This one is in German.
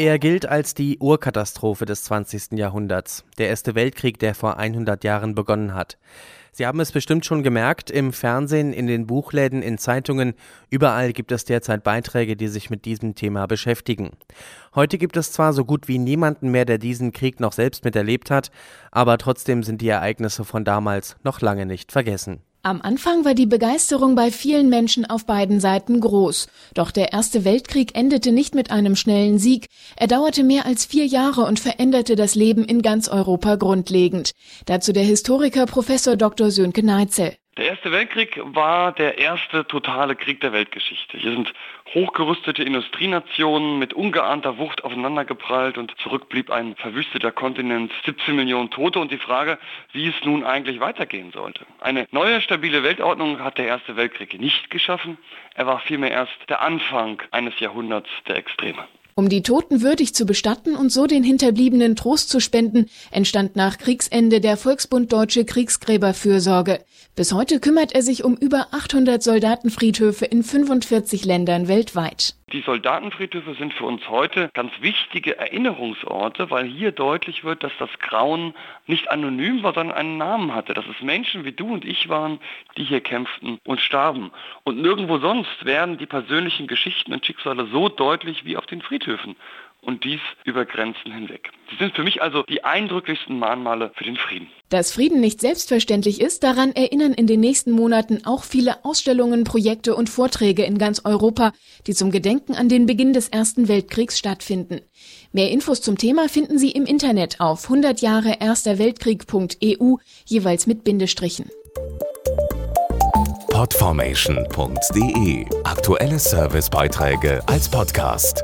Er gilt als die Urkatastrophe des 20. Jahrhunderts, der Erste Weltkrieg, der vor 100 Jahren begonnen hat. Sie haben es bestimmt schon gemerkt, im Fernsehen, in den Buchläden, in Zeitungen, überall gibt es derzeit Beiträge, die sich mit diesem Thema beschäftigen. Heute gibt es zwar so gut wie niemanden mehr, der diesen Krieg noch selbst miterlebt hat, aber trotzdem sind die Ereignisse von damals noch lange nicht vergessen. Am Anfang war die Begeisterung bei vielen Menschen auf beiden Seiten groß. Doch der Erste Weltkrieg endete nicht mit einem schnellen Sieg. Er dauerte mehr als vier Jahre und veränderte das Leben in ganz Europa grundlegend. Dazu der Historiker Professor Dr. Sönke Neitzel. Der Erste Weltkrieg war der erste totale Krieg der Weltgeschichte. Hier sind hochgerüstete Industrienationen mit ungeahnter Wucht aufeinandergeprallt und zurück blieb ein verwüsteter Kontinent, 17 Millionen Tote und die Frage, wie es nun eigentlich weitergehen sollte. Eine neue stabile Weltordnung hat der Erste Weltkrieg nicht geschaffen. Er war vielmehr erst der Anfang eines Jahrhunderts der Extreme. Um die Toten würdig zu bestatten und so den Hinterbliebenen Trost zu spenden, entstand nach Kriegsende der Volksbund Deutsche Kriegsgräberfürsorge. Bis heute kümmert er sich um über 800 Soldatenfriedhöfe in 45 Ländern weltweit. Die Soldatenfriedhöfe sind für uns heute ganz wichtige Erinnerungsorte, weil hier deutlich wird, dass das Grauen nicht anonym war, sondern einen Namen hatte. Dass es Menschen wie du und ich waren, die hier kämpften und starben. Und nirgendwo sonst werden die persönlichen Geschichten und Schicksale so deutlich wie auf den Friedhöfen und dies über Grenzen hinweg. Sie sind für mich also die eindrücklichsten Mahnmale für den Frieden. Dass Frieden nicht selbstverständlich ist, daran erinnern in den nächsten Monaten auch viele Ausstellungen, Projekte und Vorträge in ganz Europa, die zum Gedenken an den Beginn des Ersten Weltkriegs stattfinden. Mehr Infos zum Thema finden Sie im Internet auf 100 Jahre Erster Weltkrieg.eu, jeweils mit Bindestrichen. Podformation.de Aktuelle Servicebeiträge als Podcast.